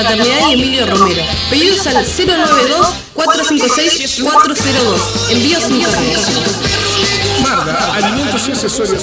Fraternidad y Emilio Romero. Pedidos al 092-456-402. Envíos sin. Marda, alimentos y accesorios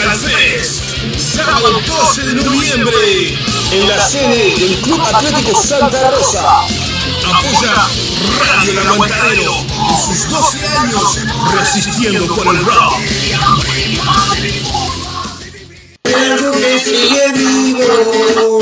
Metal Fest. Sábado 12 de noviembre. En la sede del Club Atlético Santa Rosa. Apoya Radio El Aguantadero sus 12 años resistiendo por el rock. Algo que sigue vivo,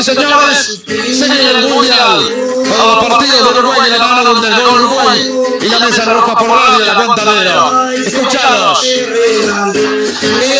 y señores, sigue el Mundial. Todos los partidos de Uruguay de la mano donde el gol Uruguay y la mesa roja por radio el aguantadero. Escuchados. De un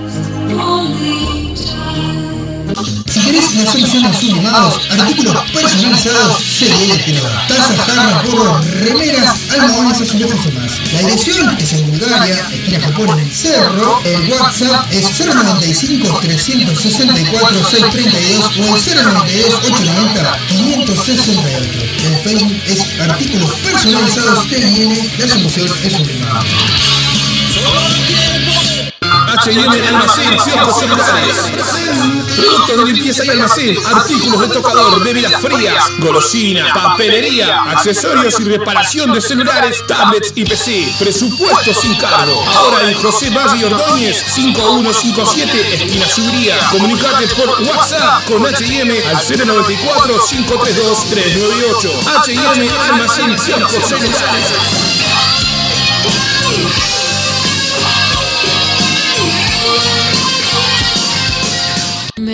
Si querés una solución a sus llamados, artículos personalizados. Tazas, jarras, gorros, remeras, almohadas, azulejos o más. La dirección es en Bulgaria, esquina Japón en el Cerro. El WhatsApp es 095 364 632 o el 092 890 568. El Facebook es artículos personalizados TIN, la solución es llamado. H&M Almacén, kioscos celulares. Productos de limpieza y almacén, artículos de tocador, bebidas frías, golosina, papelería, accesorios y reparación de celulares, tablets y PC. Presupuesto sin cargo. Ahora en José Valle Ordóñez, 5157, esquina Subría. Comunicate por WhatsApp con H&M al 094 532 398. H&M Almacén, kioscos celulares.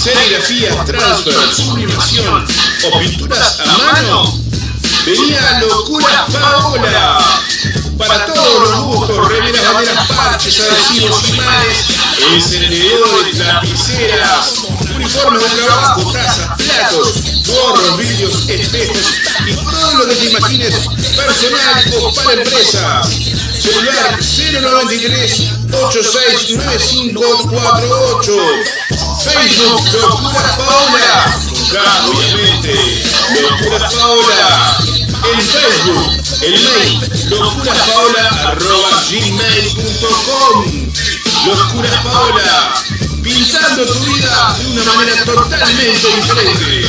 serigrafía, transfer, sublimación o pinturas a mano? Vení a Locura Paola. Para todos los gustos, remeras, banderas, parches, adhesivos, imanes, encendedores, lapiceras, uniformes de trabajo, tazas, platos, gorros, vidrios, espejos y todo lo que te imagines personal o para empresas. Celular 093 869548 Facebook Locura Paola Acá, obviamente Locura Paola En Facebook El mail locurapaola arroba gmail.com Locura Paola Pintando tu vida de una manera totalmente diferente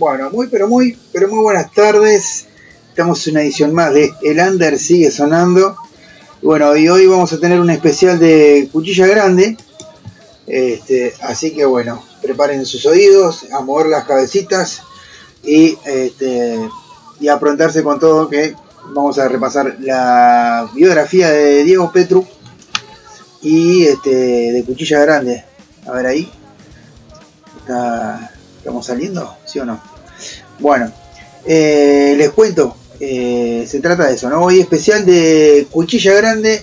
Bueno, muy pero muy, pero muy buenas tardes. Estamos en una edición más de El Under sigue sonando. Bueno, y hoy vamos a tener un especial de Cuchilla Grande. Este, así que bueno, preparen sus oídos, a mover las cabecitas y, este, y a aprontarse con todo que vamos a repasar la biografía de Diego Petru y este, de Cuchilla Grande. A ver ahí. ¿Estamos saliendo? ¿Sí o no? Bueno, eh, les cuento. eh, se trata de eso, ¿no? Hoy especial de Cuchilla Grande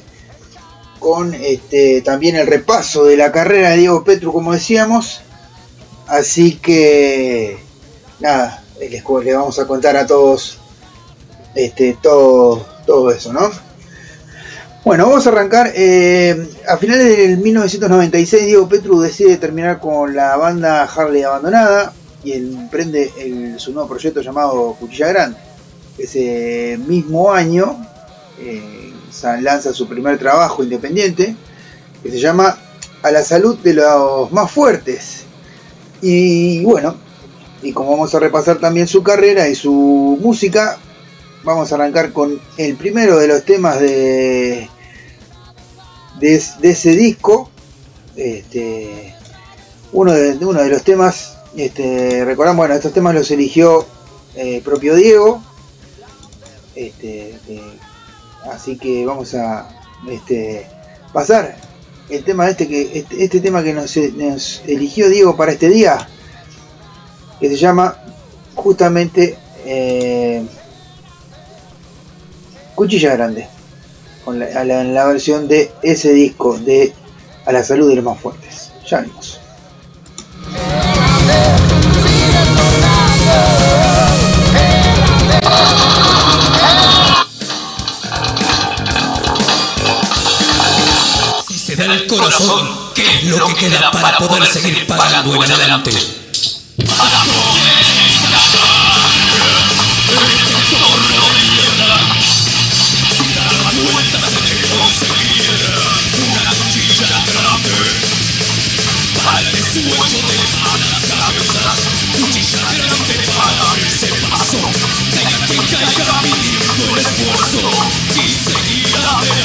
con este, también el repaso de la carrera de Diego Petru, como decíamos. Así que, nada, les, cu- les vamos a contar a todos este, todo, todo eso, ¿no? Bueno, vamos a arrancar. eh, a finales del 1996, Diego Petru decide terminar con la banda Harley Abandonada y emprende el- su nuevo proyecto llamado Cuchilla Grande. Ese mismo año eh, lanza su primer trabajo independiente que se llama A la salud de los más fuertes. Y bueno, y como vamos a repasar también su carrera y su música, vamos a arrancar con el primero de los temas de, de, de ese disco. Este, uno, de, uno de los temas, este, recordamos, bueno, estos temas los eligió eh, propio Diego. Este, eh, así que vamos a este, pasar el tema este que este, este tema que nos, eligió Diego para este día, que se llama justamente eh, Cuchilla Grande, con la, la versión de ese disco de A la salud de los más fuertes. Ya vimos. Si se da el corazón, ¿qué es lo que queda para poder seguir pagando en adelante?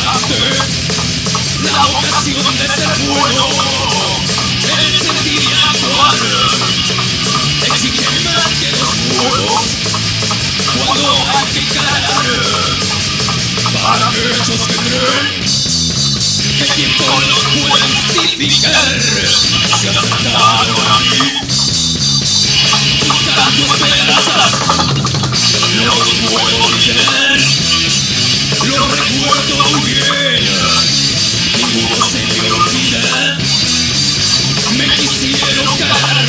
Negaste la ocasión de ser bueno, el sentir y actuar. Exige más que los huevos cuando hay que encarar. Para aquellos que creen que el tiempo los puede justificar, se acercaron a mí. Buscando esperanzas, los puedo olvidar. Lo recuerdo bien, ninguno se me olvida. Me quisieron cagar.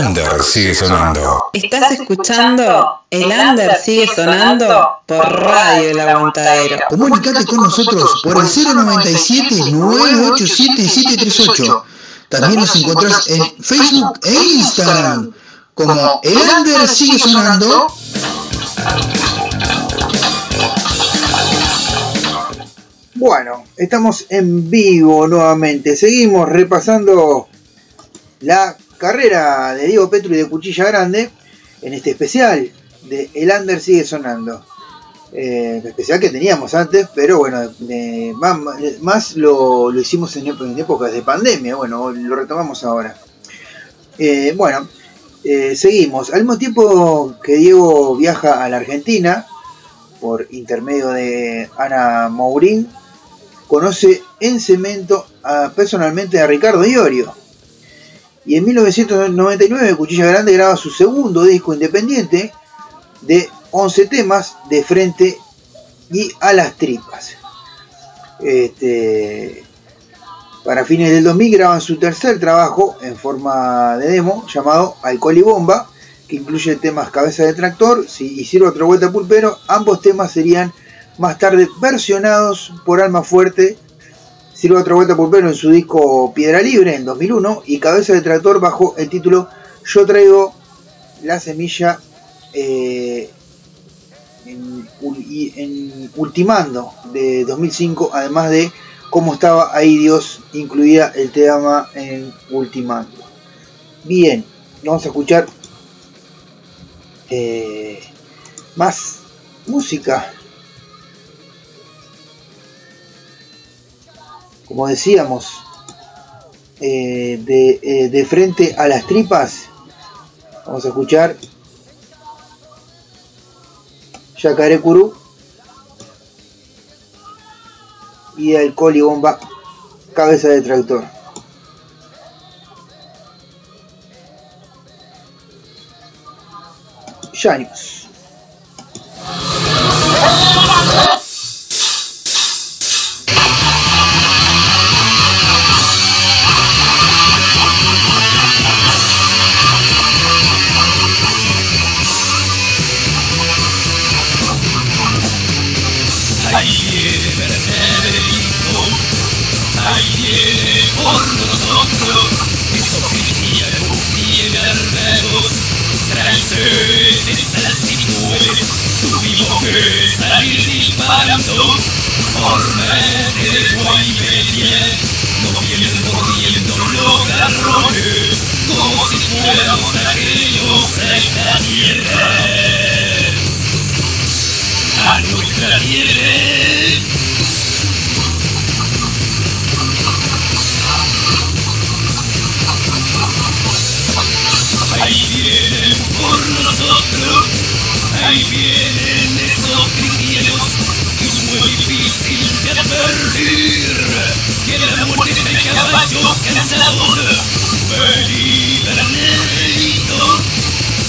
Under sigue sonando. Estás escuchando El Under sigue sonando por Radio El Aguantadero. Comunicate con nosotros por el 097-987-738. También nos encontrás en Facebook e Instagram como El Under sigue sonando. Bueno, estamos en vivo nuevamente. Seguimos repasando la carrera de Diego Petru y de Cuchilla Grande en este especial de El Under sigue sonando. Eh, especial que teníamos antes, pero bueno, más, lo, hicimos en, ép- en épocas de pandemia. Bueno, lo retomamos ahora. Eh, bueno, eh, seguimos. Al mismo tiempo que Diego viaja a la Argentina, por intermedio de Ana Mourín, conoce en cemento personalmente a Ricardo Iorio. Y en 1999 Cuchilla Grande graba su segundo disco independiente de 11 temas de frente y a las tripas. Este, para fines del 2000 graban su tercer trabajo en forma de demo llamado Alcohol y Bomba, que incluye temas Cabeza de Tractor y Sirva otra vuelta pulpero. Ambos temas serían más tarde versionados por Alma Fuerte, Sirva otra vuelta pulpero en su disco Piedra Libre en 2001 y Cabeza de Tractor bajo el título Yo traigo la semilla eh, en Ultimando de 2005, además de cómo estaba ahí Dios, incluida el tema en Ultimando. Bien, vamos a escuchar eh, más música. como decíamos, eh, eh, de, frente a las tripas. Vamos a escuchar Yacaré Curú y Alcohol y Bomba, Cabeza de Tractor. Llanos. informes de no los como si fuéramos aquellos. A nuestra tierra. que me hace la onda Vení, veranito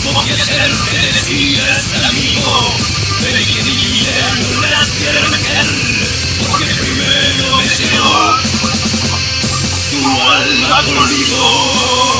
Como que ayer te decías al amigo Bebé que dijeron las quiero meter Porque el primero me llegó Tu alma conmigo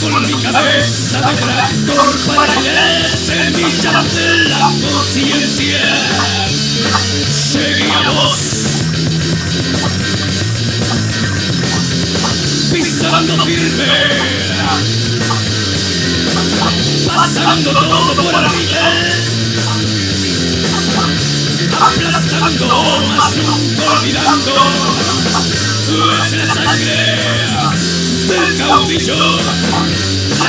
Con mi cabeza de tractor para leer semillas de la conciencia. Seguíamos pisando firme, pasando todo por arriba, aplastando, más nunca olvidando, es la sangre del caudillo,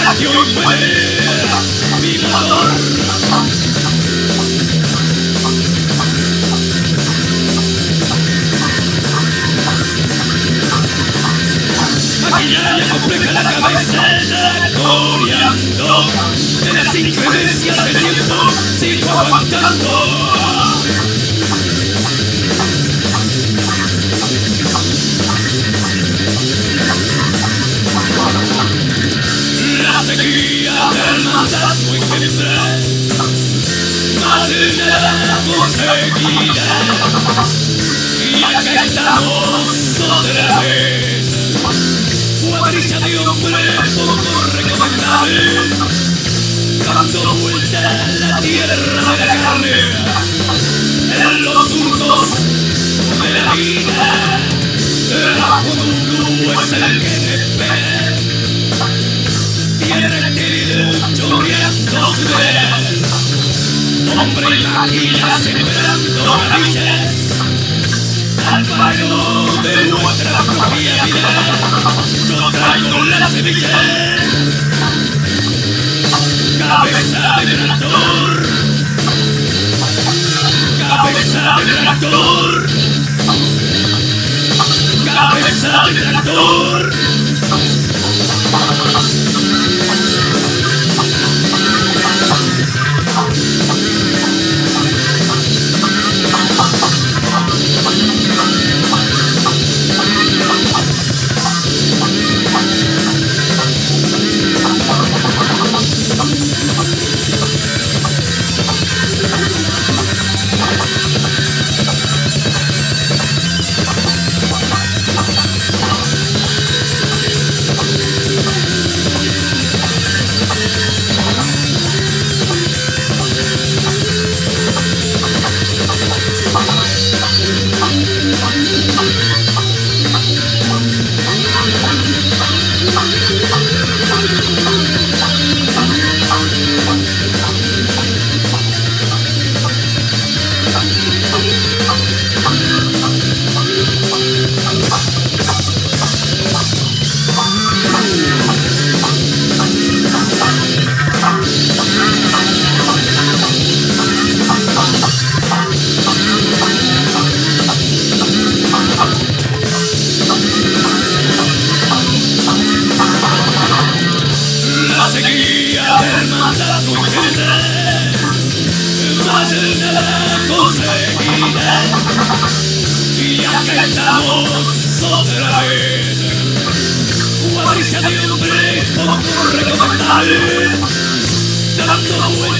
la que hoy muere mi motor. Maquinaria compleja la cabeza coreando De las inclemencias del tiempo sigo aguantando del mandato engendré Más de nada conseguiré Y acá estamos otra vez cuadrilla de hombre poco recomendable, dando vuelta a la tierra de la carne, en los surcos de la vida, el duro es el que me espera, hombre y máquina sembrando raíces, al barrio de nuestra propia vida. Yo traigo la semilla Cabeza de tractor Cabeza de tractor Cabeza de tractor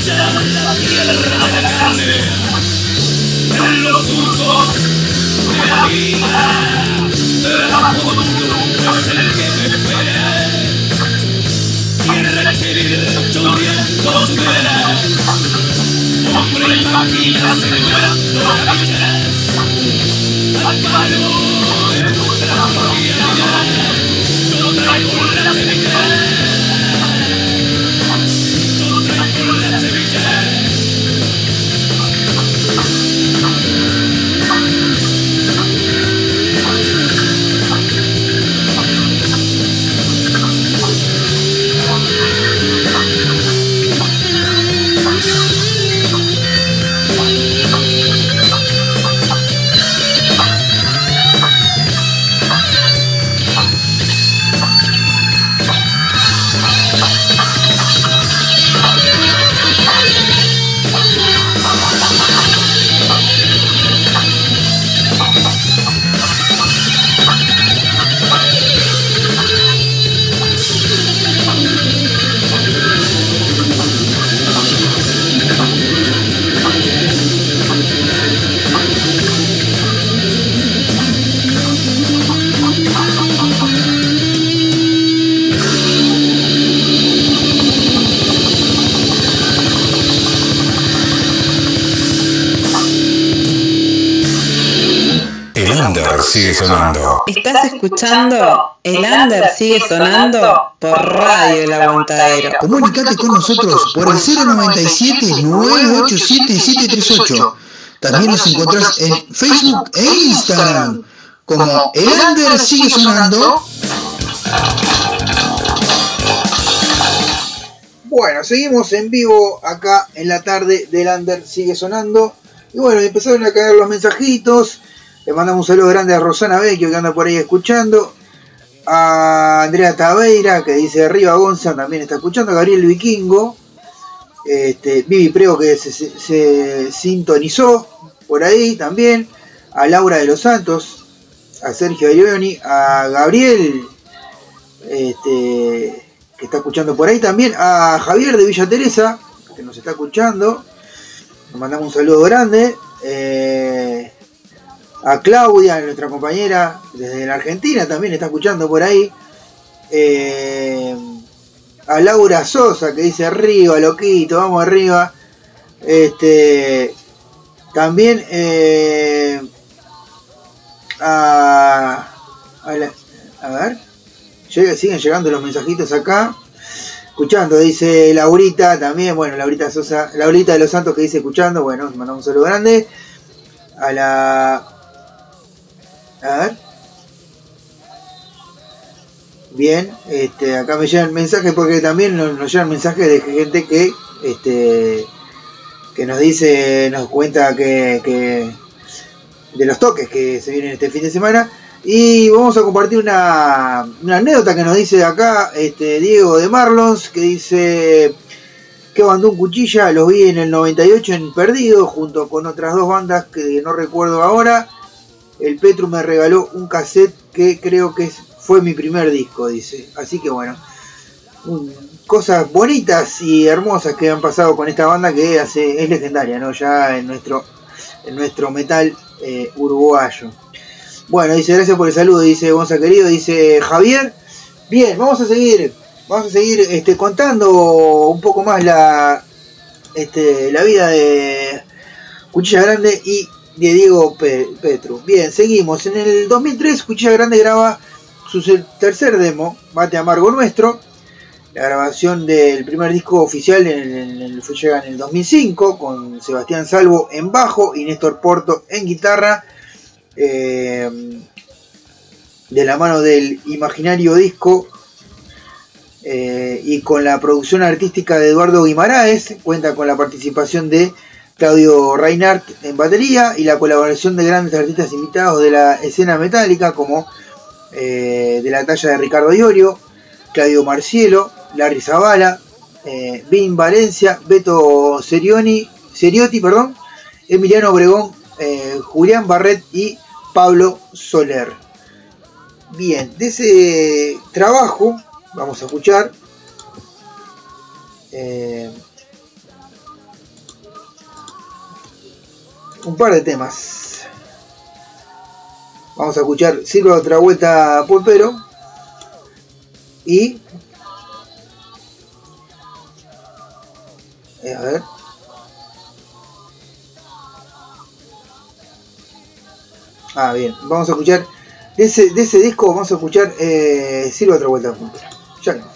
la tierra de la carne En los surcos de la vida El ajo duro es el que me espera Tierra querida chorreando su vera Hombre y máquina sembrando raíces Al palo de nuestra vida Yo traigo la semilla Estás escuchando El Under sigue sonando por Radio El Aguantadero. Comunicate con nosotros por el 097-987-738. También nos encontrás en Facebook e Instagram como El Under sigue sonando. Bueno, seguimos en vivo acá en la tarde del Under sigue sonando. Y bueno, empezaron a caer los mensajitos. Le mandamos un saludo grande a Rosana Vecchio que anda por ahí escuchando. A Andrea Taveira que dice arriba Gonza también está escuchando. A Gabriel Vikingo. Este, Vivi Prego que se, sintonizó por ahí también. A Laura de los Santos. A Sergio Arioni. A Gabriel. Este, que está escuchando por ahí también. A Javier de Villa Teresa. Que nos está escuchando. Nos mandamos un saludo grande. Eh, a Claudia, nuestra compañera desde la Argentina, también está escuchando por ahí. Eh, a Laura Sosa, que dice arriba, loquito, vamos arriba. Este, también eh, a, a, la- a ver, llega- siguen llegando los mensajitos acá escuchando, dice Laurita también, bueno, Laurita Sosa, Laurita de los Santos que dice escuchando, bueno, mandamos un saludo grande. A la. A ver. Bien, este, acá me llegan mensajes porque también nos, nos llegan mensajes de gente que este que nos dice, nos cuenta que, de los toques que se vienen este fin de semana. Y vamos a compartir una, una anécdota que nos dice acá este, Diego de Marlons, que dice que bandó un cuchilla, los vi en el 98 en Perdido, junto con otras dos bandas que no recuerdo ahora. El Petru me regaló un cassette que creo que fue mi primer disco, dice. Así que bueno, cosas bonitas y hermosas que han pasado con esta banda que hace, es legendaria, ¿no? Ya en nuestro, en nuestro metal eh, uruguayo. Bueno, dice gracias por el saludo, dice Gonza querido, dice Javier. Bien, vamos a seguir, vamos a seguir este, contando un poco más la, este, la vida de Cuchilla Grande y de Diego Pe- Petru. Bien, seguimos. En el 2003 Cuchilla Grande graba su tercer demo, Mate Amargo Nuestro. La grabación del primer disco oficial en el, en llega en el 2005 con Sebastián Salvo en bajo y Néstor Porto en guitarra. eh, de la mano del imaginario disco eh, y con la producción artística de Eduardo Guimaraes, cuenta con la participación de Claudio Reinhardt en batería y la colaboración de grandes artistas invitados de la escena metálica como eh, de la talla de Ricardo Iorio, Claudio Marcielo, Larry Zavala, eh, Vin Valencia, Beto Serioni, Seriotti, perdón, Emiliano Obregón, eh, Julián Barret y Pablo Soler. Bien, de ese trabajo vamos a escuchar un par de temas. Vamos a escuchar Sirva otra vuelta Pulpero y eh, a ver Ah, bien, vamos a escuchar de ese, de ese disco vamos a escuchar eh, otra vuelta. Ya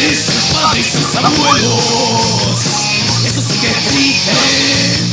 padres, sus padres, sus abuelos. Eso sí que es triste.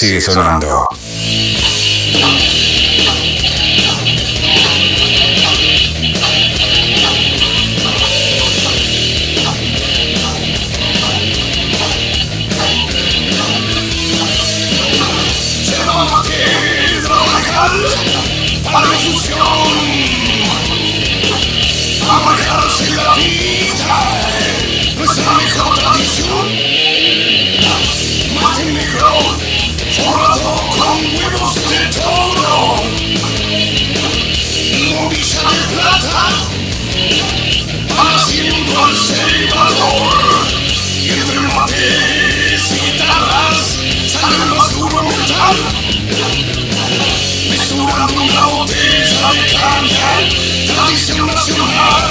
sigue sonando. kostet Euro. Logisch an Plata, Brasil und El Salvador. Mates, duro una de tradición nacional.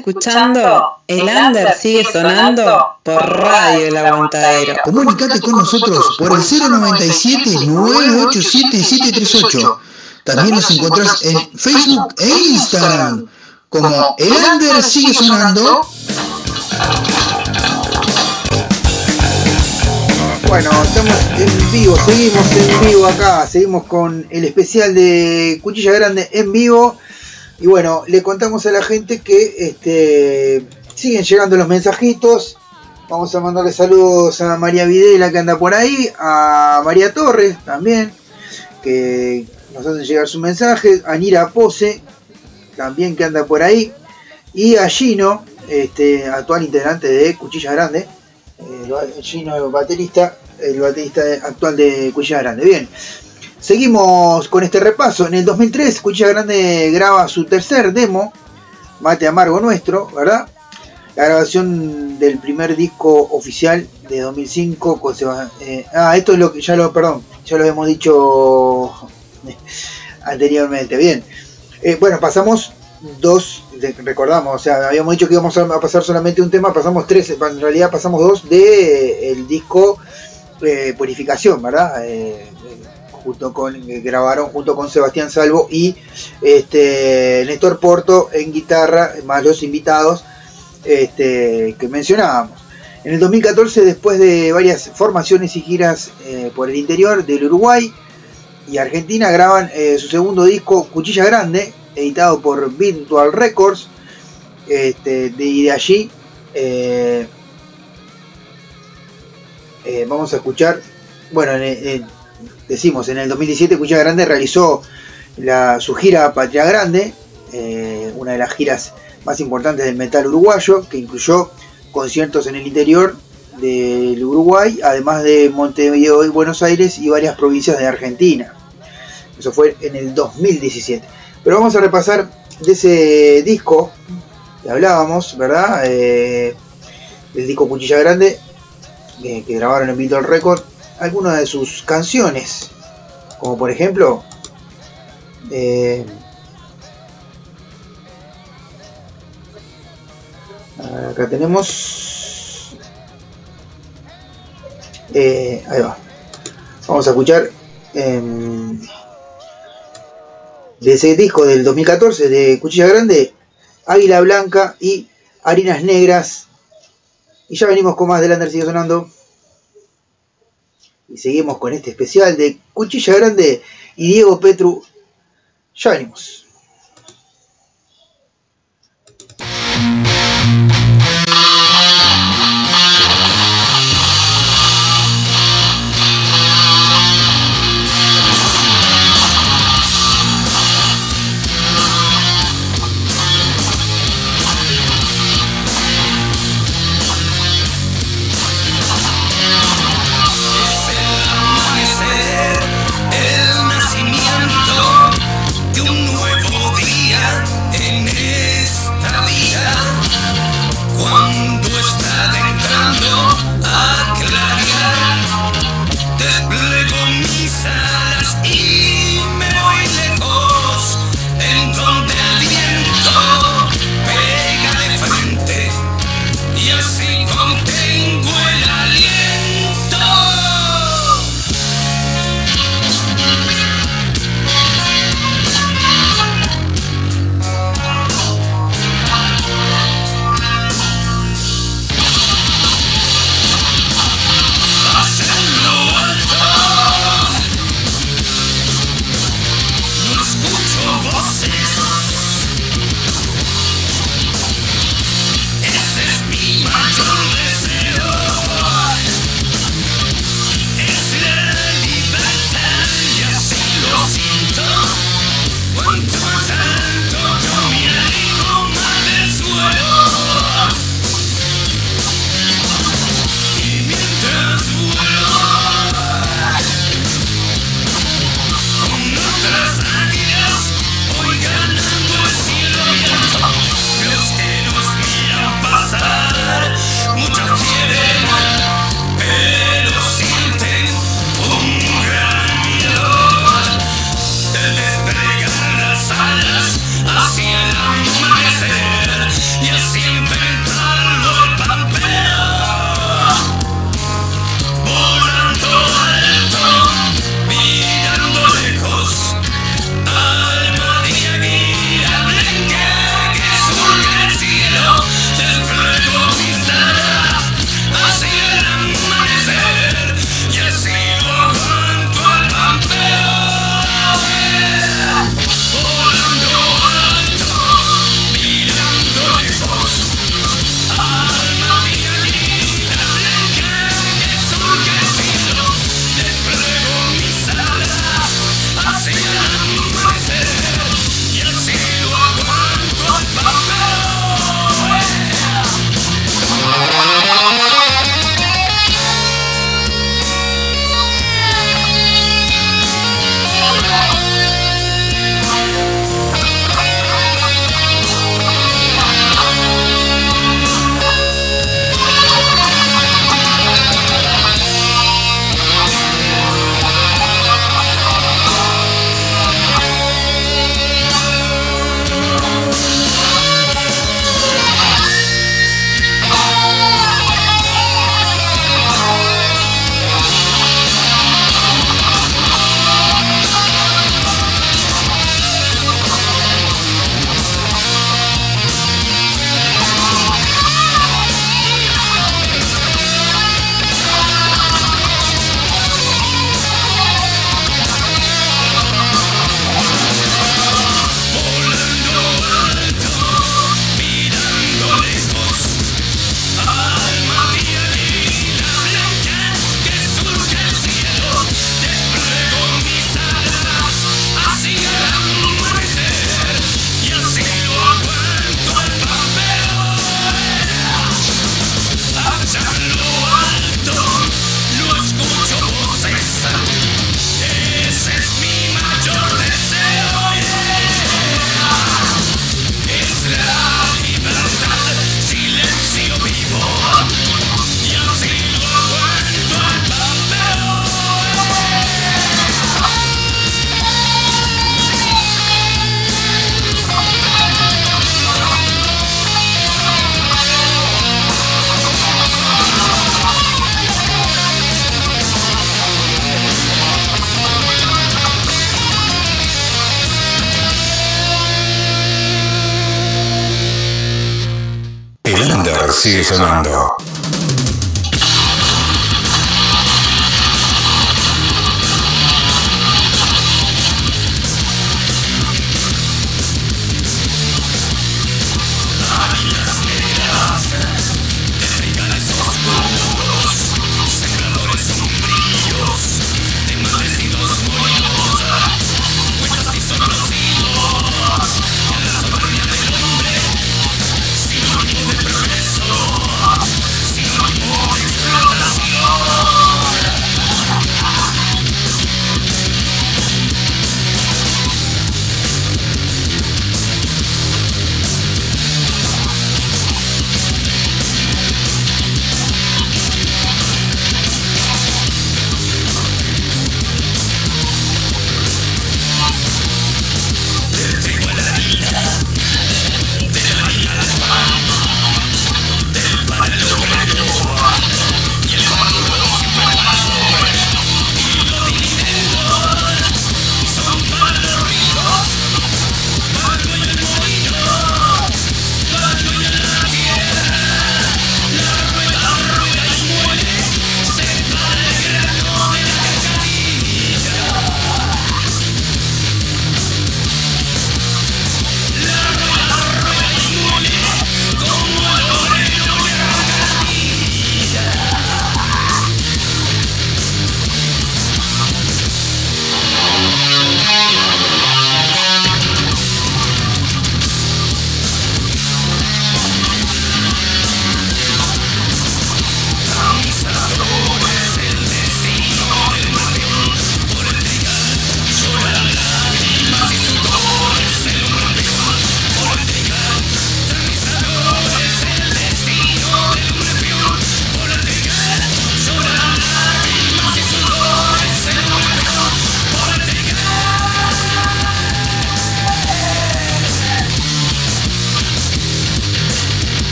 escuchando El Under sigue sonando por Radio El Aguantadero. Comunicate con nosotros por el 097-987-738. También nos encontrás en Facebook e Instagram como El Under sigue sonando. Bueno, estamos en vivo, seguimos en vivo acá, seguimos con el especial de Cuchilla Grande en vivo. Y bueno, le contamos a la gente que este, siguen llegando los mensajitos. Vamos a mandarle saludos a María Videla que anda por ahí, a María Torres también, que nos hacen llegar su mensaje, a Nira Pose también que anda por ahí, y a Gino, este, actual integrante de Cuchilla Grande, eh, Gino el baterista, el baterista actual de Cuchilla Grande. Bien, seguimos con este repaso. En el 2003 Cuchilla Grande graba su tercer demo, Mate Amargo Nuestro, ¿verdad? La grabación del primer disco oficial de 2005 con Seba- eh, ah, esto es lo que ya lo, perdón, ya lo hemos dicho anteriormente. Bien, Eh, bueno, pasamos dos, recordamos, o sea, habíamos dicho que íbamos a pasar solamente un tema, pasamos tres, en realidad pasamos dos de eh, el disco Purificación, ¿verdad? Eh, eh, junto con, que grabaron junto con Sebastián Salvo y este Néstor Porto en guitarra, más los invitados este, que mencionábamos. En el 2014, después de varias formaciones y giras eh, por el interior del Uruguay y Argentina, graban eh, su segundo disco, Cuchilla Grande, editado por Virtual Records. Este, de, y de allí eh, eh, vamos a escuchar, bueno, en- en- decimos, en el 2017 Cuchilla Grande realizó la, su gira Patria Grande, eh, una de las giras más importantes del metal uruguayo, que incluyó conciertos en el interior del Uruguay, además de Montevideo y Buenos Aires y varias provincias de Argentina. Eso fue en el 2017. Pero vamos a repasar de ese disco que hablábamos, ¿verdad? Eh, el disco Cuchilla Grande, eh, que grabaron en Beatle Record, algunas de sus canciones, como por ejemplo, eh, acá tenemos, eh, ahí va, vamos a escuchar em, de ese disco del 2014 de Cuchilla Grande, Águila Blanca y Harinas Negras. Y ya venimos con más de Lander sigue sonando. Y seguimos con este especial de Cuchilla Grande y Diego Petru. Ya venimos.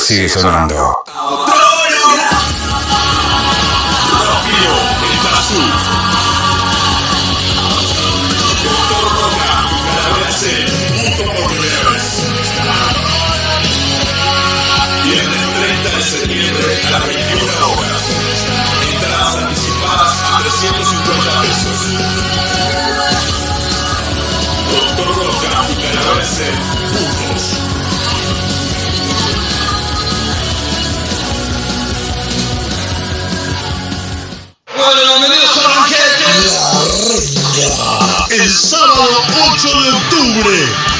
Sigue sonando. Octubre,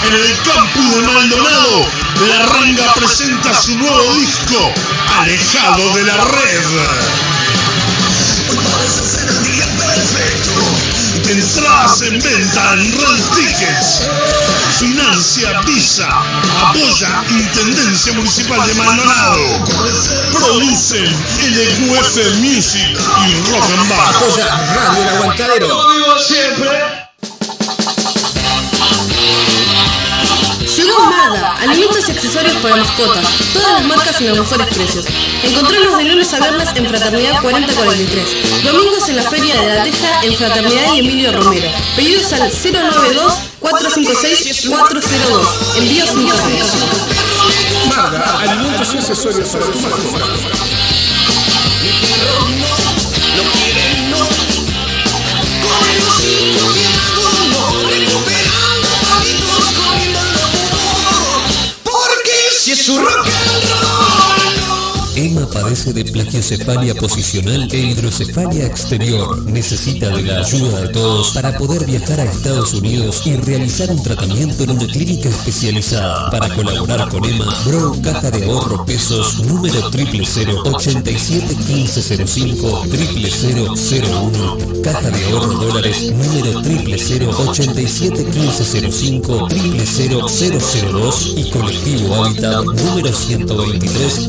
en el campus de Maldonado, La Renga presenta su nuevo disco, Alejado de la Red. Parece ser el día perfecto. Entradas en venta en Red Tickets. Financia Visa. Apoya Intendencia Municipal de Maldonado. Producen LQF Music y Rock and Bar. Apoya Radio El Aguantadero. digo siempre. Marda, alimentos y accesorios para mascotas, todas las marcas y los mejores precios. Encontrarlos de lunes a viernes en Fraternidad 4043, domingos en la Feria de la Teja en Fraternidad y Emilio Romero. Pedidos al 092 456 402. Envío sin. Marga, alimentos y accesorios para tu mascota. Padece de plagiocefalia posicional e hidrocefalia exterior. Necesita de la ayuda de todos para poder viajar a Estados Unidos y realizar un tratamiento en una clínica especializada. Para colaborar con Emma, Bro Caja de Ahorro Pesos número 000 87 1505 0001 Caja de Ahorro Dólares número 000 87 1505 00002 y Colectivo Hábitat número 123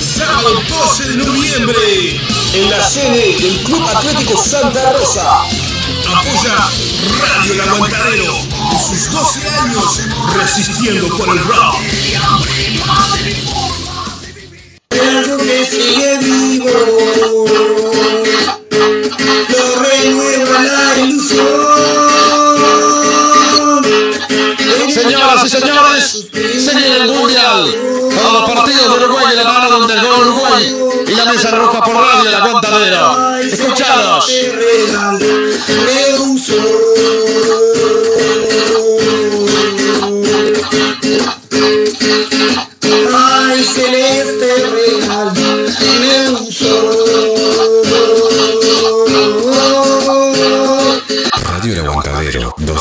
Sábado 12 de noviembre, En la sede del Club Atlético Santa Rosa. Apoya Radio El Aguantadero sus 12 años resistiendo por el rock. algo que sigue vivo. Y señores, se viene el Mundial. Todos los partidos de Uruguay de la mano donde el gol Uruguay y la mesa roja por radio El Aguantadero. Escuchados.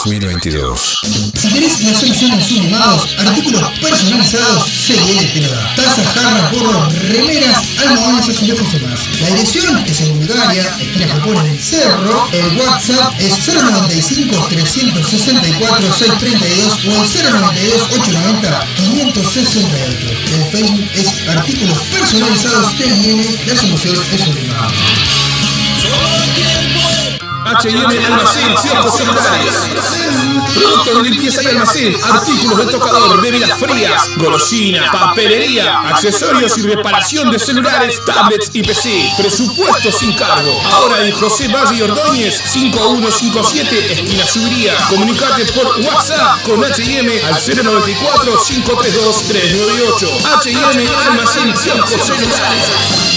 2022. Si querés la solución en sus limados, artículos personalizados, CDL te lo da. Tazas, jarras, gorros, remeras, almohadas, azulejos y más. La dirección es en Bulgaria, esquina Japón en el Cerro. El WhatsApp es 095 364 632 o el 092 890 568. El Facebook es artículos personalizados TIN, la solución es un. H&M Almacén, cientos celulares. Productos de limpieza y almacén, artículos de tocador, bebidas frías, golosina, papelería, accesorios y reparación de celulares, tablets y PC. Presupuesto sin cargo. Ahora en José Valle Ordóñez, 5157, esquina Subiría. Comunicate por WhatsApp con H&M al 094 532 398. H&M Almacén, cientos celulares.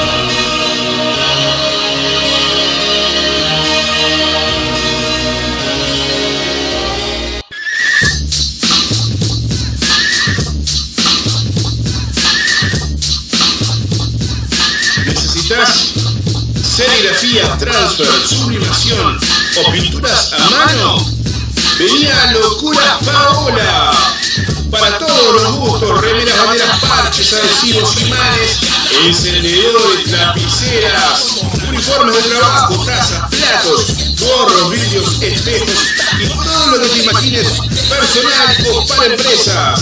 serigrafía, transfer, sublimación o pinturas a mano? Venía Locura Paola. Para todos los gustos, remeras, banderas, parches, adhesivos, imanes, encendedores, lapiceras, uniformes de trabajo, tazas, platos, gorros, vidrios, espejos y todo lo que te imagines personal o para empresas.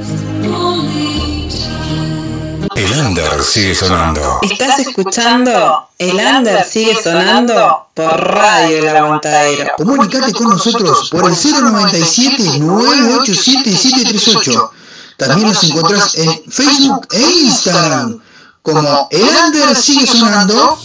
El under sigue sonando. Estás escuchando El Under sigue sonando por Radio El Aguantadero. Comunicate con nosotros por el 097-987-738. También nos encontrás en Facebook e Instagram como El Under sigue sonando.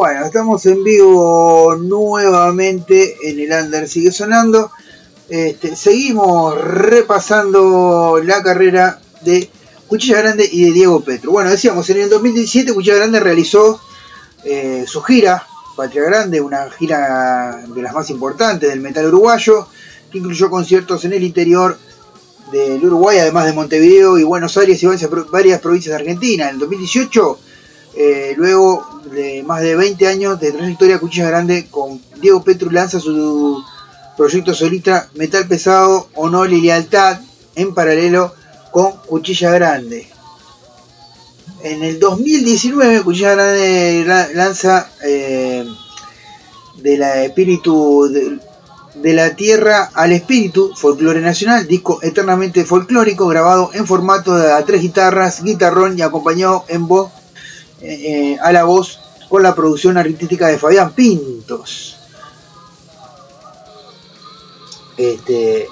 Bueno, estamos en vivo nuevamente en el Under Sigue Sonando. Este, seguimos repasando la carrera de Cuchilla Grande y de Diego Petro. Bueno, decíamos, en el 2017 Cuchilla Grande realizó eh, su gira, Patria Grande, una gira de las más importantes del metal uruguayo, que incluyó conciertos en el interior del Uruguay, además de Montevideo y Buenos Aires y varias provincias de Argentina. En el 2018 eh, luego de más de 20 años de trayectoria Cuchilla Grande, con Diego Petru lanza su proyecto solista Metal Pesado, Honor y Lealtad en paralelo con Cuchilla Grande. En el 2019 Cuchilla Grande lanza eh, de la espíritu de, la tierra al espíritu, folclore nacional, disco eternamente folclórico, grabado en formato de a tres guitarras, guitarrón y acompañado en voz eh, a la voz con la producción artística de Fabián Pintos. Este,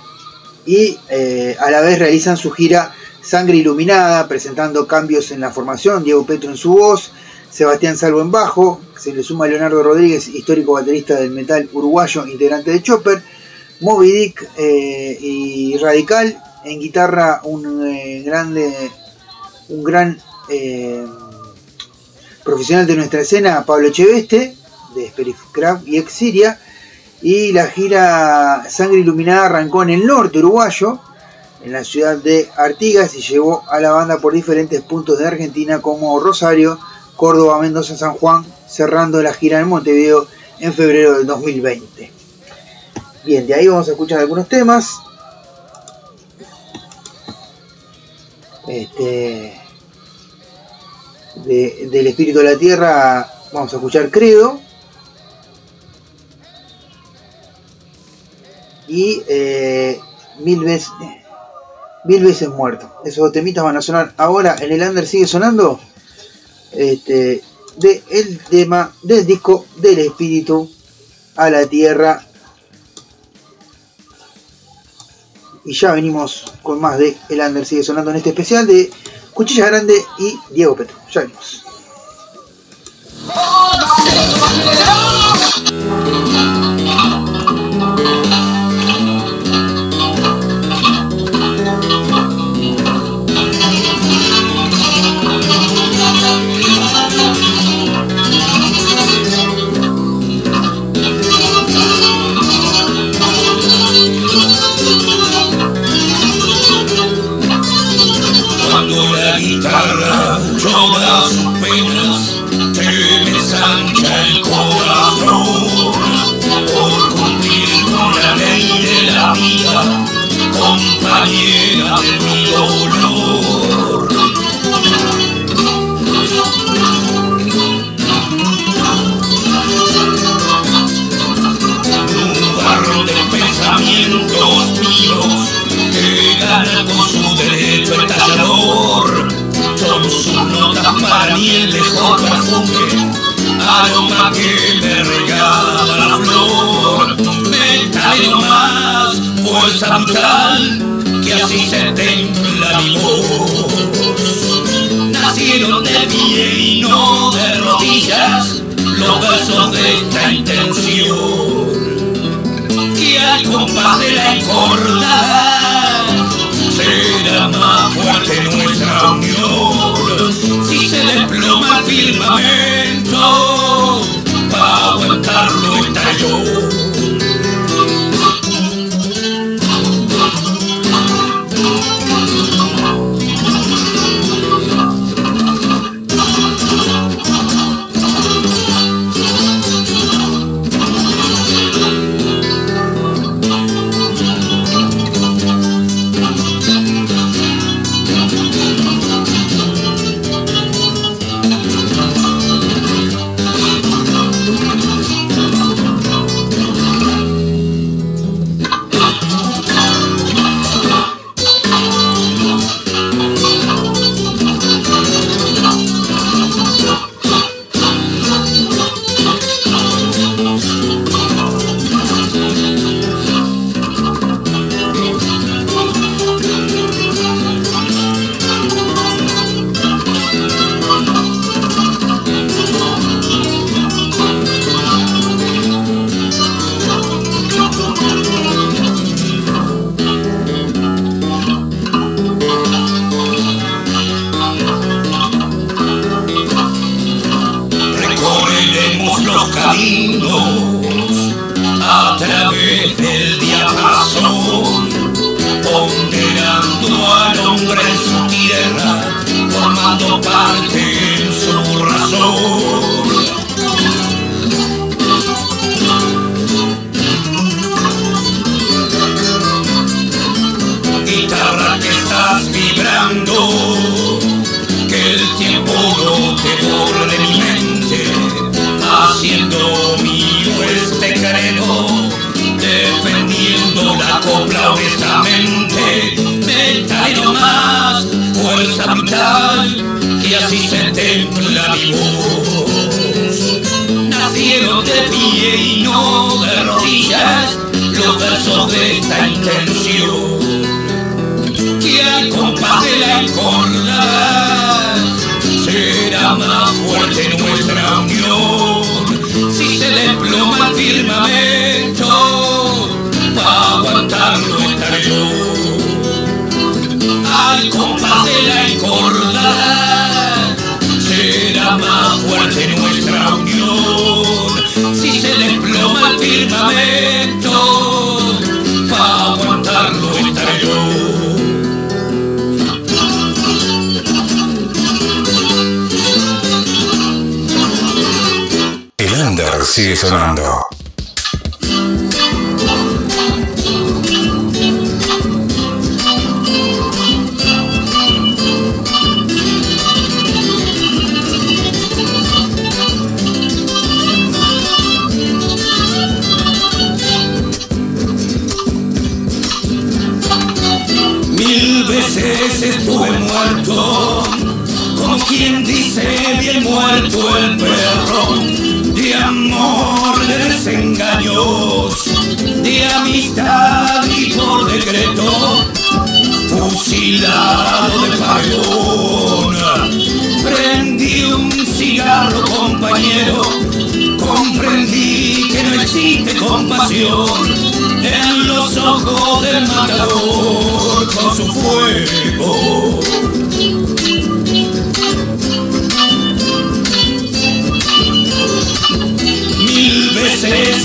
y eh, a la vez realizan su gira Sangre Iluminada, presentando cambios en la formación, Diego Petro en su voz, Sebastián Salvo en bajo, se le suma Leonardo Rodríguez, histórico baterista del metal uruguayo, integrante de Chopper, Moby Dick eh, y Radical, en guitarra un grande, un gran profesional de nuestra escena, Pablo Cheveste, de Spirit Craft y ex Siria, y la gira Sangre Iluminada arrancó en el norte uruguayo, en la ciudad de Artigas, y llevó a la banda por diferentes puntos de Argentina como Rosario, Córdoba, Mendoza, San Juan, cerrando la gira en Montevideo en febrero del 2020. Bien, de ahí vamos a escuchar algunos temas. Este, de- del espíritu de la tierra vamos a escuchar Credo. Y eh, mil veces mil veces muerto. Esos dos temitas van a sonar ahora en el under sigue sonando. Este, de el tema del disco del espíritu a la tierra. Y ya venimos con más de El Under sigue sonando en este especial de Cuchilla Grande y Diego Petro. Ya. Perfume, aroma que me regala la flor. Metalero más, fuerza brutal, que así se templa mi voz. Nacieron de pie y no de rodillas los versos de esta intención. Que al compás de la encordada será más fuerte nuestra unión. Desploma el firmamento,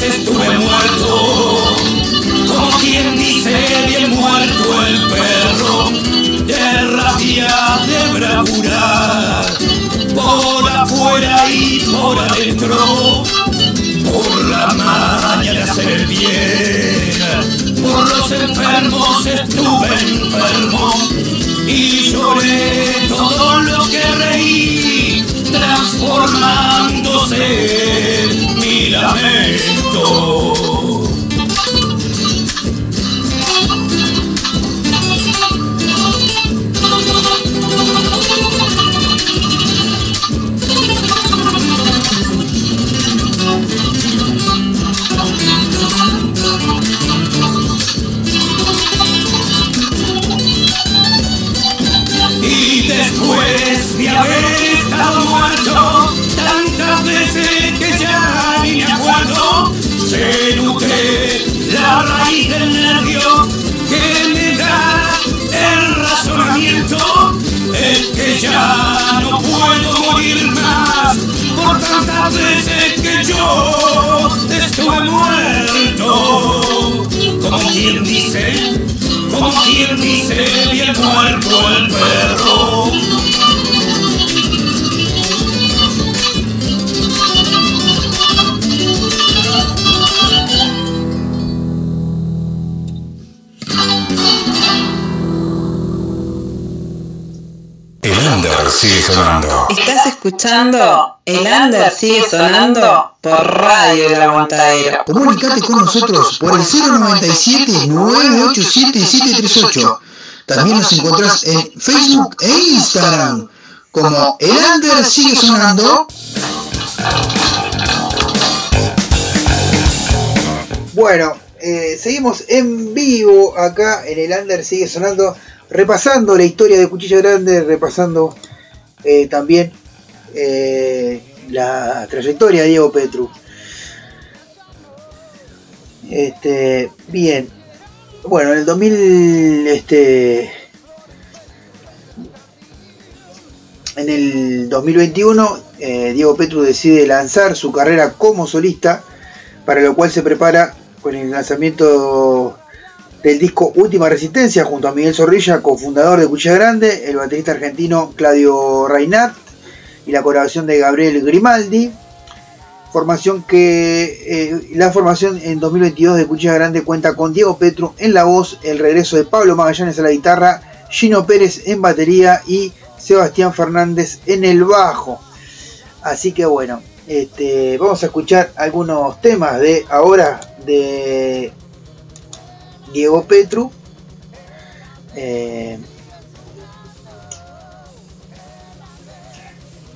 estuve muerto, como quien dice bien muerto el perro, de rabia, de bravura, por afuera y por adentro, por la maña de hacer el bien, por los enfermos estuve enfermo. Y lloré todo lo que reí, transformándose lamento. Tantas veces que yo estuve muerto. Como quien dice como quien dice bien muerto el perro sigue sonando. Estás escuchando El Under sigue sonando por Radio El Aguantadero. Comunicate con nosotros por el 097-987-738. También nos encontrás en Facebook e Instagram como El Under sigue sonando. Bueno, eh, seguimos en vivo acá en el Under sigue sonando, repasando la historia de Cuchillo Grande, repasando eh, también eh, la trayectoria de Diego Petru. Este, bien. Bueno, en el 2000, este, en el 2021, eh, Diego Petru decide lanzar su carrera como solista, para lo cual se prepara con el lanzamiento del disco Última Resistencia junto a Miguel Zorrilla, cofundador de Cuchilla Grande, el baterista argentino Claudio Reinat y la colaboración de Gabriel Grimaldi. Formación que eh, la formación en 2022 de Cuchilla Grande cuenta con Diego Petru en la voz, el regreso de Pablo Magallanes a la guitarra, Gino Pérez en batería y Sebastián Fernández en el bajo. Así que bueno, este, vamos a escuchar algunos temas de ahora de Diego Petru. Eh,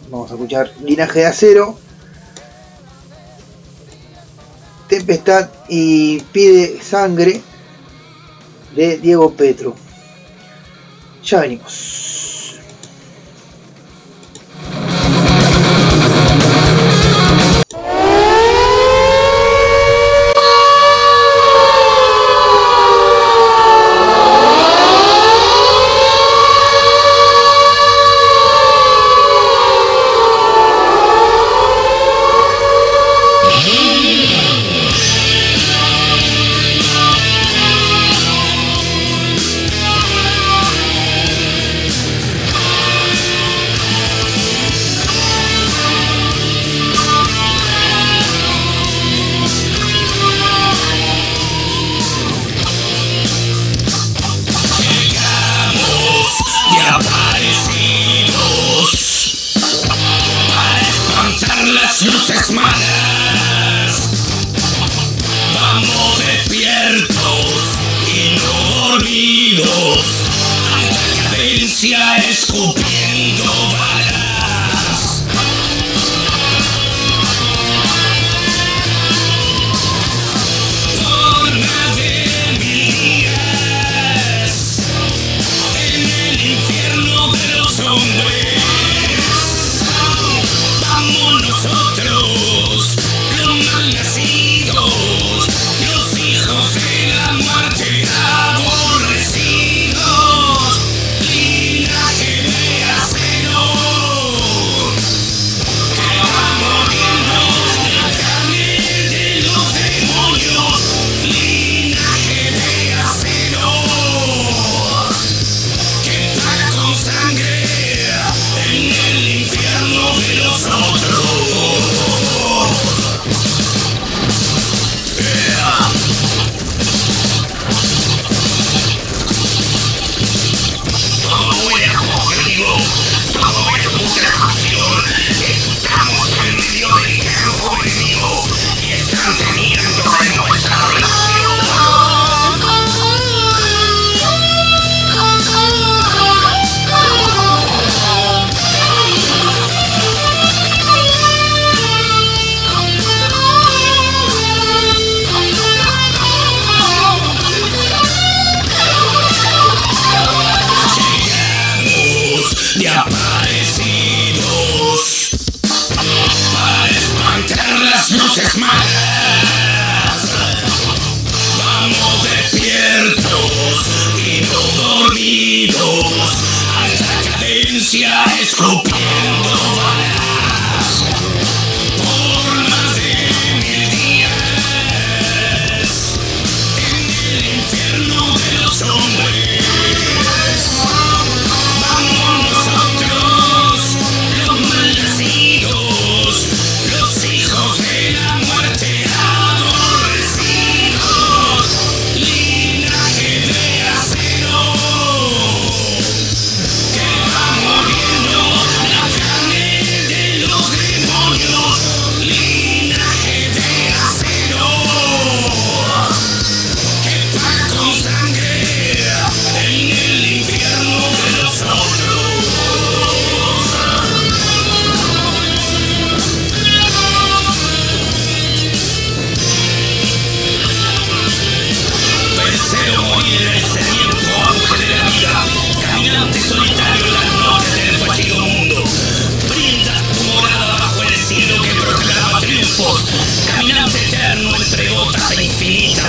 vamos a escuchar Linaje de Acero, Tempestad y Pide Sangre de Diego Petru. Ya venimos.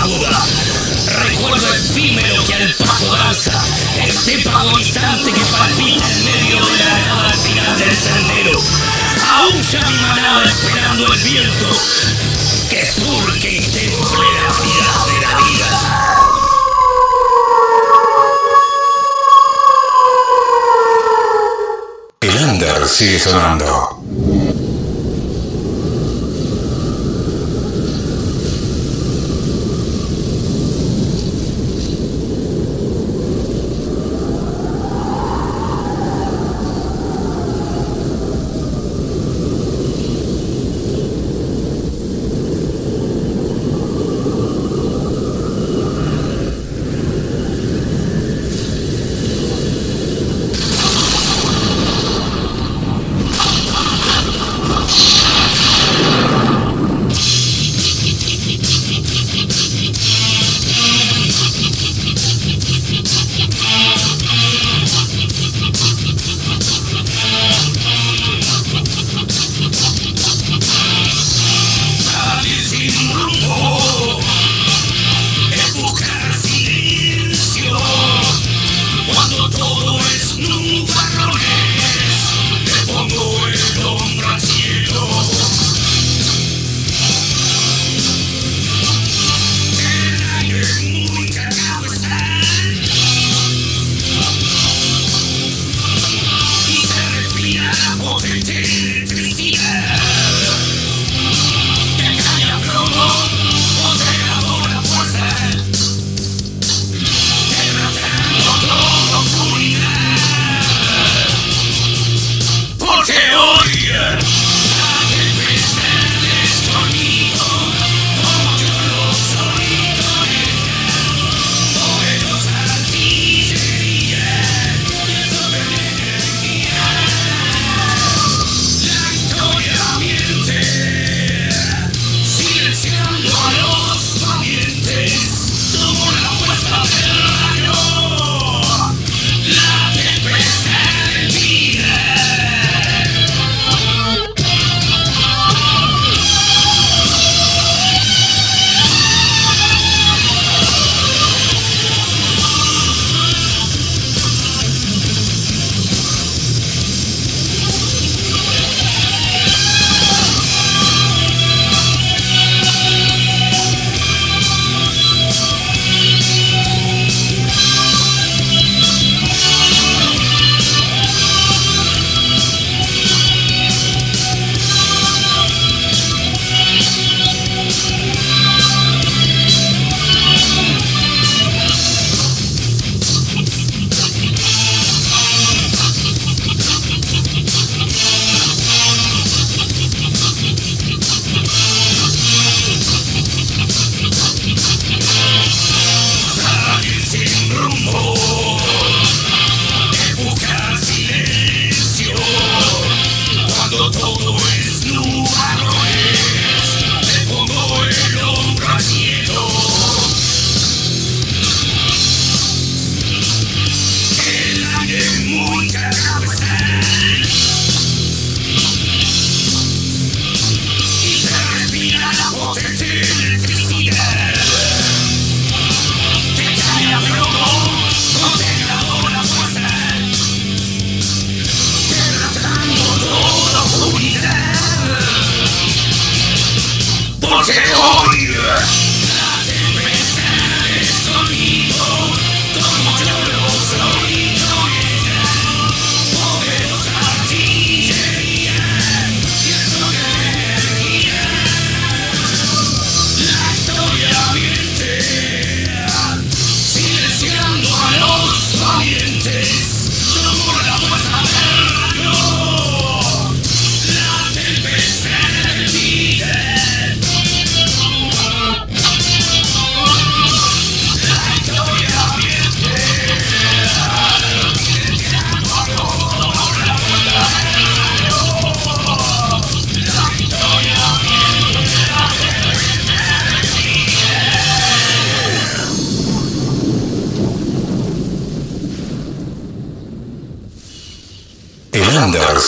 Recuerdo efímero que al paso danza, estepa agonizante que palpita en medio de la nada al final del sendero. Aúlla mi manada esperando el viento que surque y temple la vida de la vida. El under sigue sonando.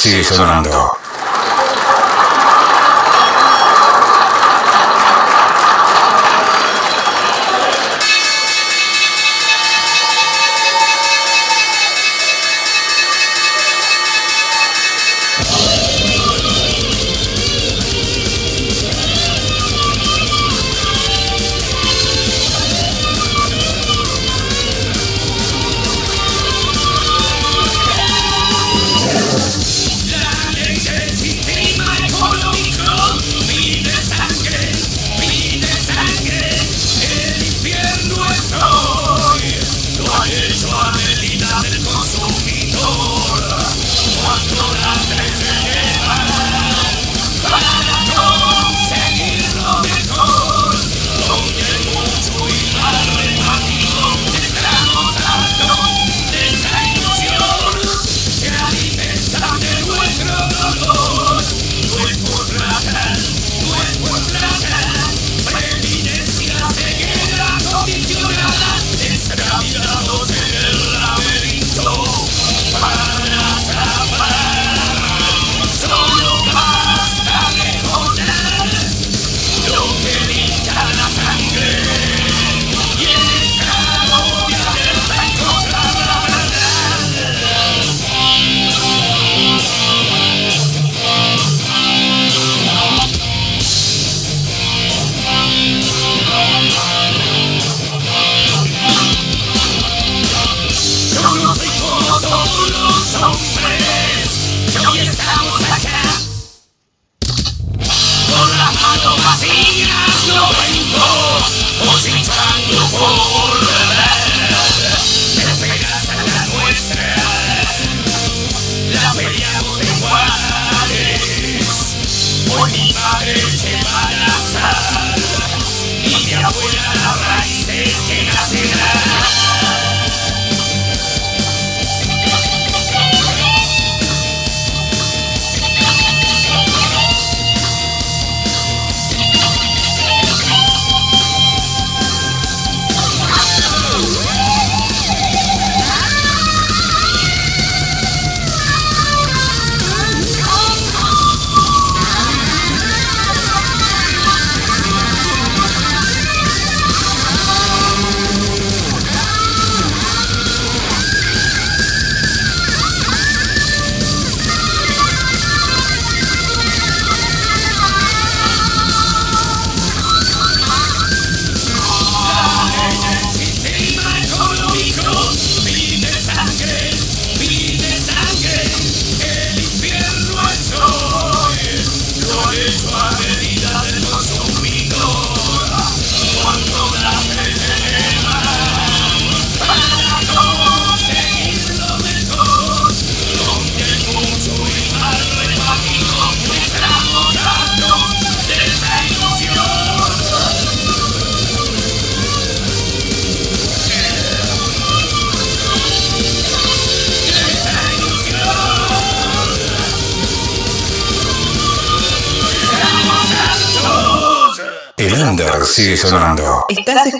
Sigue sonando.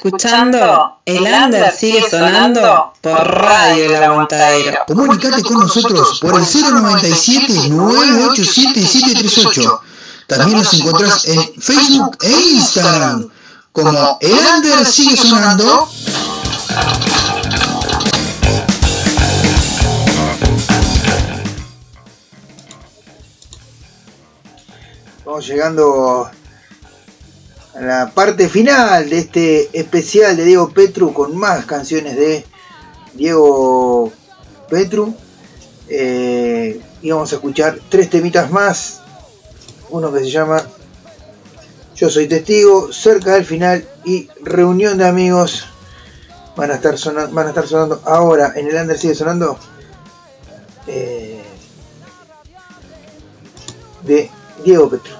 Escuchando El Under sigue sonando por Radio El Aguantadero. Comunicate con nosotros por el 097-987-738. También nos encontrás en Facebook e Instagram como El Under sigue sonando. Vamos llegando la parte final de este especial de Diego Petru con más canciones de Diego Petru. Eh, y vamos a escuchar tres temitas más. Uno que se llama Yo soy testigo, cerca del final y reunión de amigos. Van a estar sonando, van a estar sonando ahora en el under sigue sonando. eh, de Diego Petru.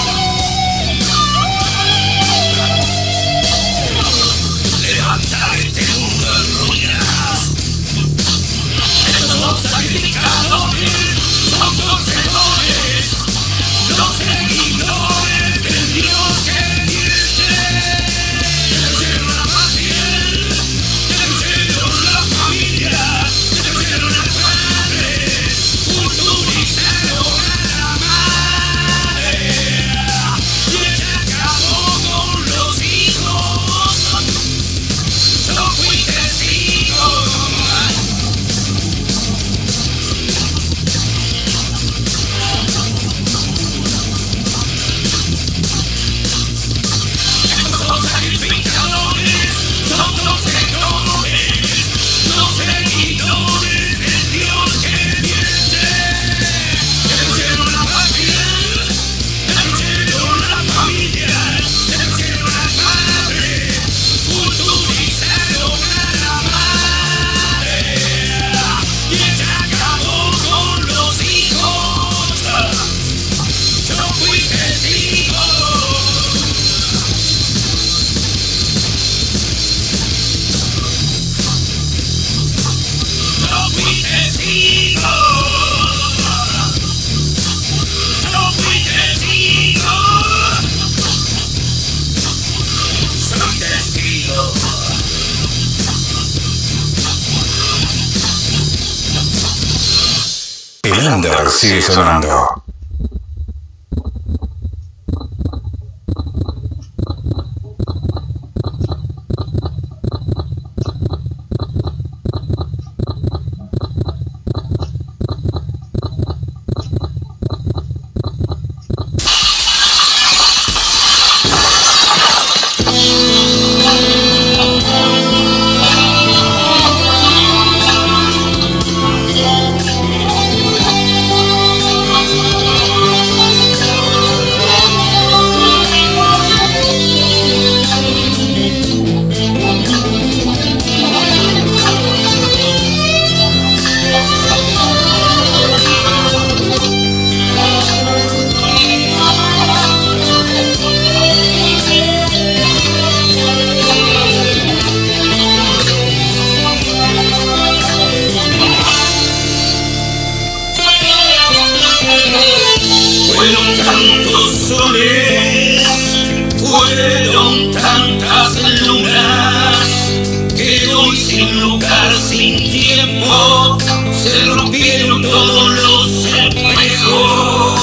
se rompieron todos los espejos.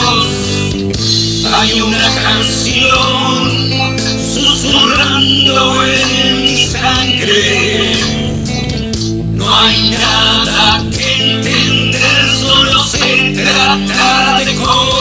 Hay una canción susurrando en mi sangre. No hay nada que entender, solo se trata de cómo.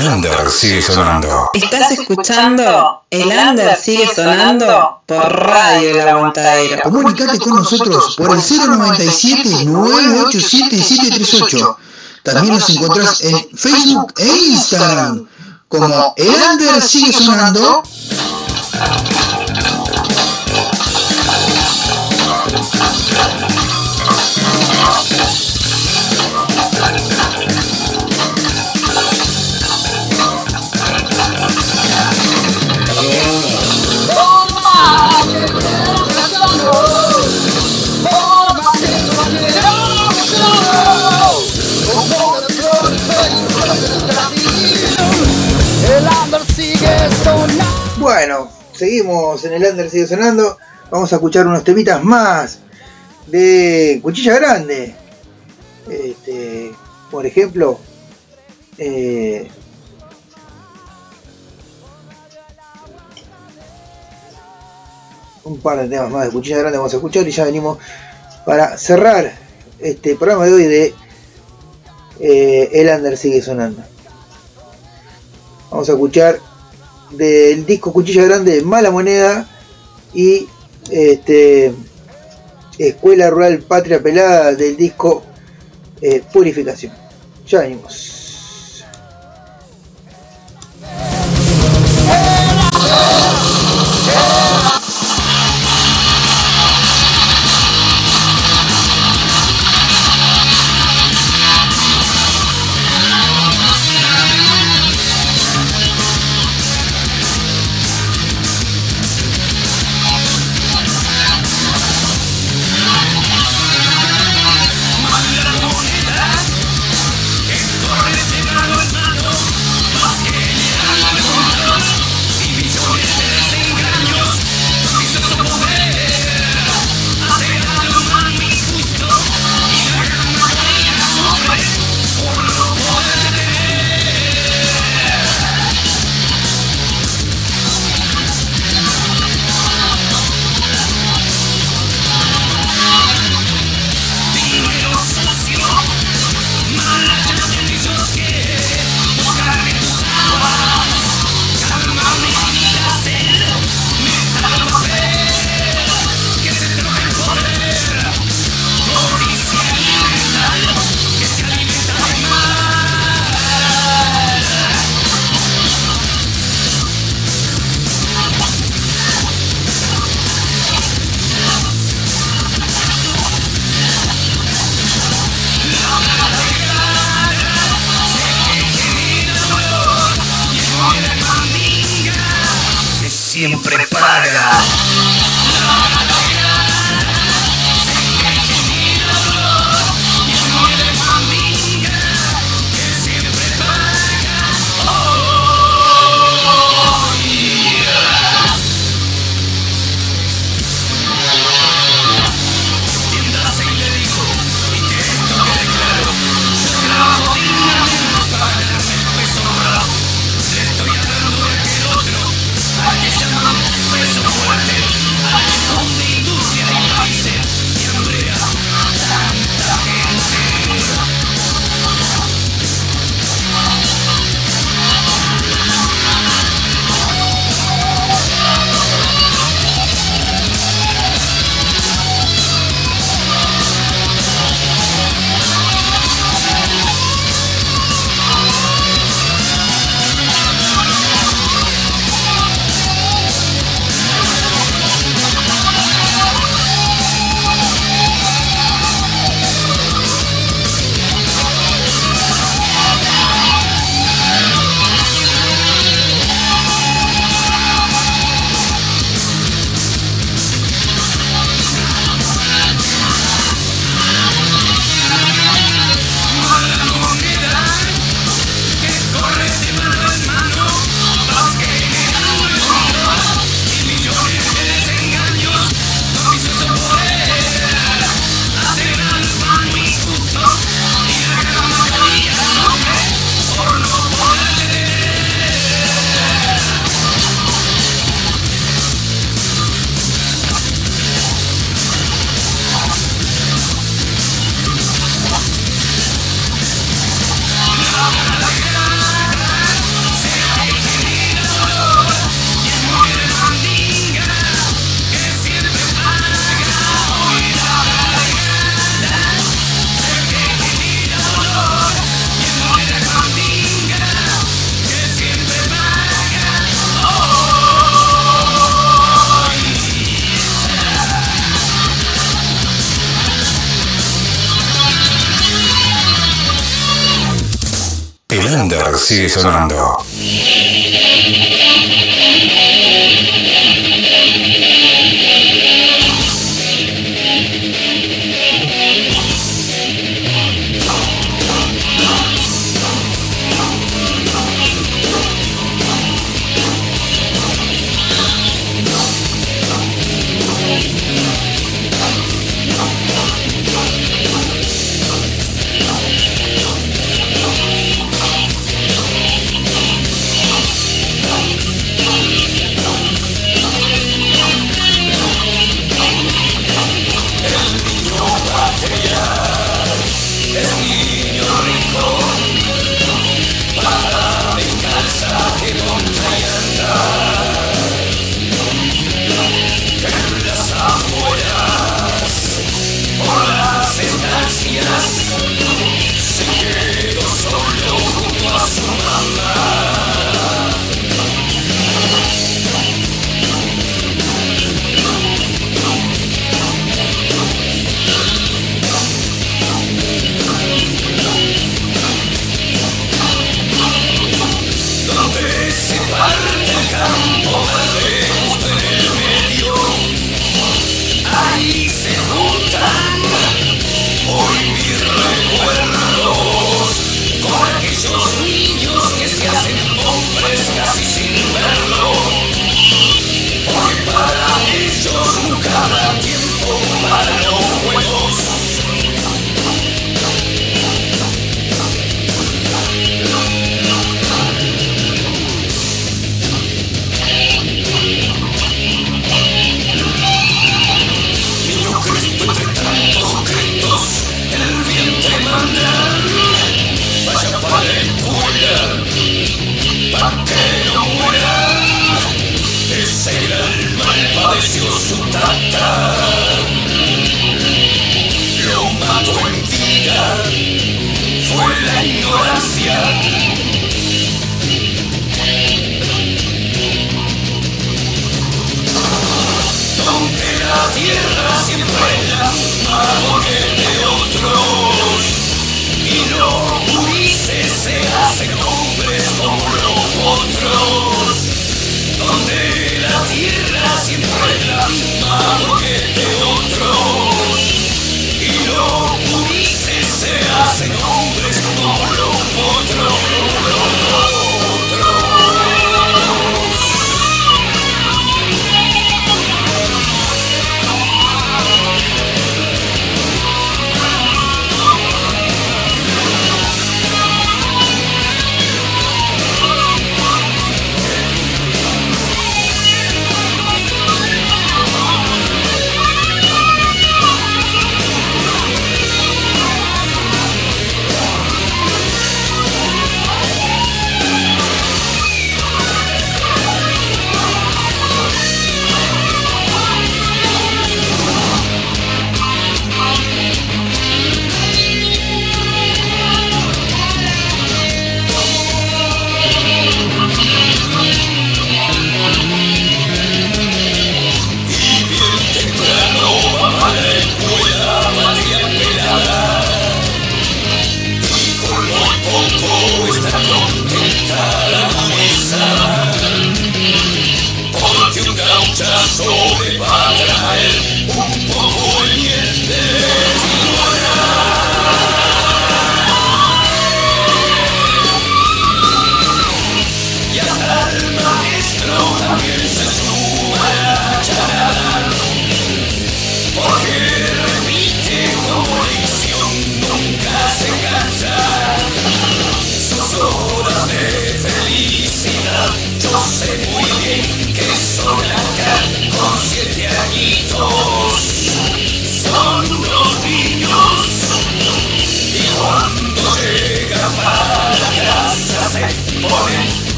El Under sigue sonando. Estás escuchando El Under sigue sonando por Radio El Aguantadero. Comunicate con nosotros por el 097-987-738. También nos encontrás en Facebook e Instagram como El Under sigue sonando. Bueno, seguimos en el Under sigue sonando. Vamos a escuchar unos temitas más de Cuchilla Grande. Este, por ejemplo, eh, un par de temas más de Cuchilla Grande vamos a escuchar y ya venimos para cerrar este programa de hoy de eh, El Under sigue sonando. Vamos a escuchar del disco Cuchilla Grande Mala Moneda y este Escuela Rural Patria Pelada del disco eh, Purificación. Ya venimos. Sonando.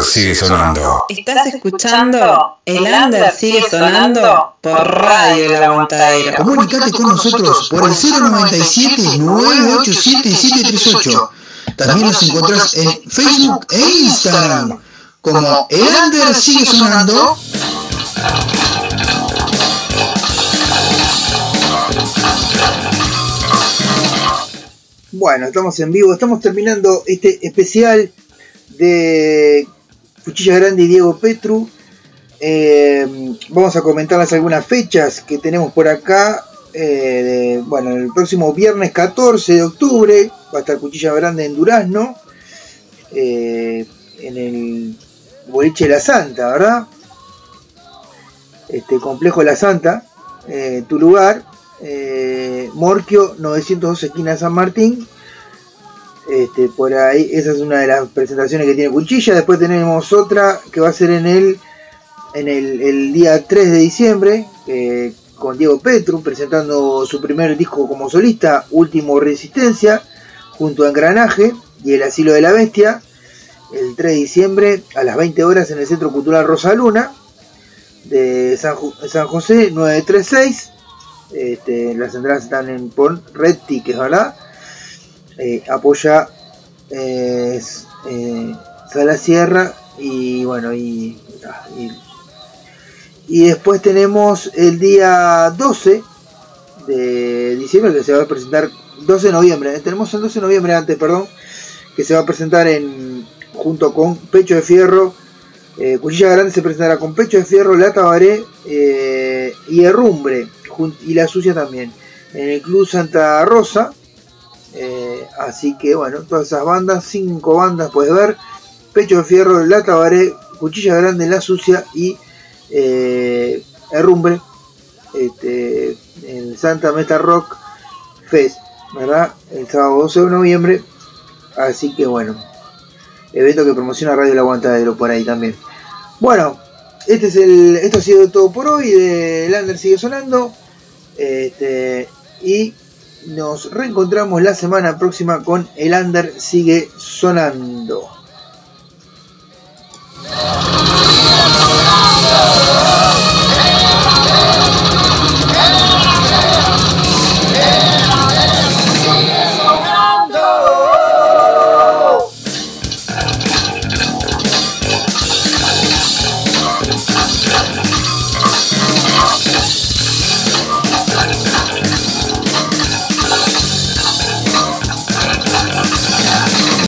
Under sigue sonando. Estás escuchando El Under sigue sonando por Radio El Aguantadero. Comunicate con nosotros por el 097-987-738. También nos encontrás en Facebook e Instagram como El Under sigue sonando. Bueno, estamos en vivo, estamos terminando este especial de Cuchilla Grande y Diego Petru. Eh, vamos a comentarles algunas fechas que tenemos por acá. Eh, de- bueno, el próximo viernes 14 de octubre va a estar Cuchilla Grande en Durazno, eh, en el Boliche La Santa, ¿verdad? Este complejo La Santa, tu lugar, Morquio 902 esquina San Martín. Este, por ahí, esa es una de las presentaciones que tiene Cuchilla. Después tenemos otra que va a ser en el, en el, día 3 de diciembre, eh, con Diego Petru, presentando su primer disco como solista, Último Resistencia, junto a Engranaje y El Asilo de la Bestia, el 3 de diciembre a las 20 horas en el Centro Cultural Rosa Luna de San, San José 936. Este, las entradas están en Red Tickets, ¿verdad? Eh, apoya eh, eh, Sierra y bueno, y, y, después tenemos el día 12 de diciembre que se va a presentar, 12 de noviembre, tenemos el 12 de noviembre antes, perdón, que se va a presentar en junto con Pecho de Fierro, eh, Cuchilla Grande se presentará con Pecho de Fierro, La Tabaré eh, y Herrumbre, y La Sucia también, en el Club Santa Rosa. Eh, así que bueno, todas esas bandas, cinco bandas puedes ver: Pecho de Fierro, La Tabaré, Cuchilla Grande, La Sucia y eh, Herrumbre. Este, en Santa Meta Rock Fest, ¿verdad? El sábado 12 de noviembre. Así que bueno, evento que promociona Radio El Aguantadero por ahí también. Bueno, este es el, esto ha sido todo por hoy. De Lander sigue sonando. Este, y nos reencontramos la semana próxima con El Under sigue sonando.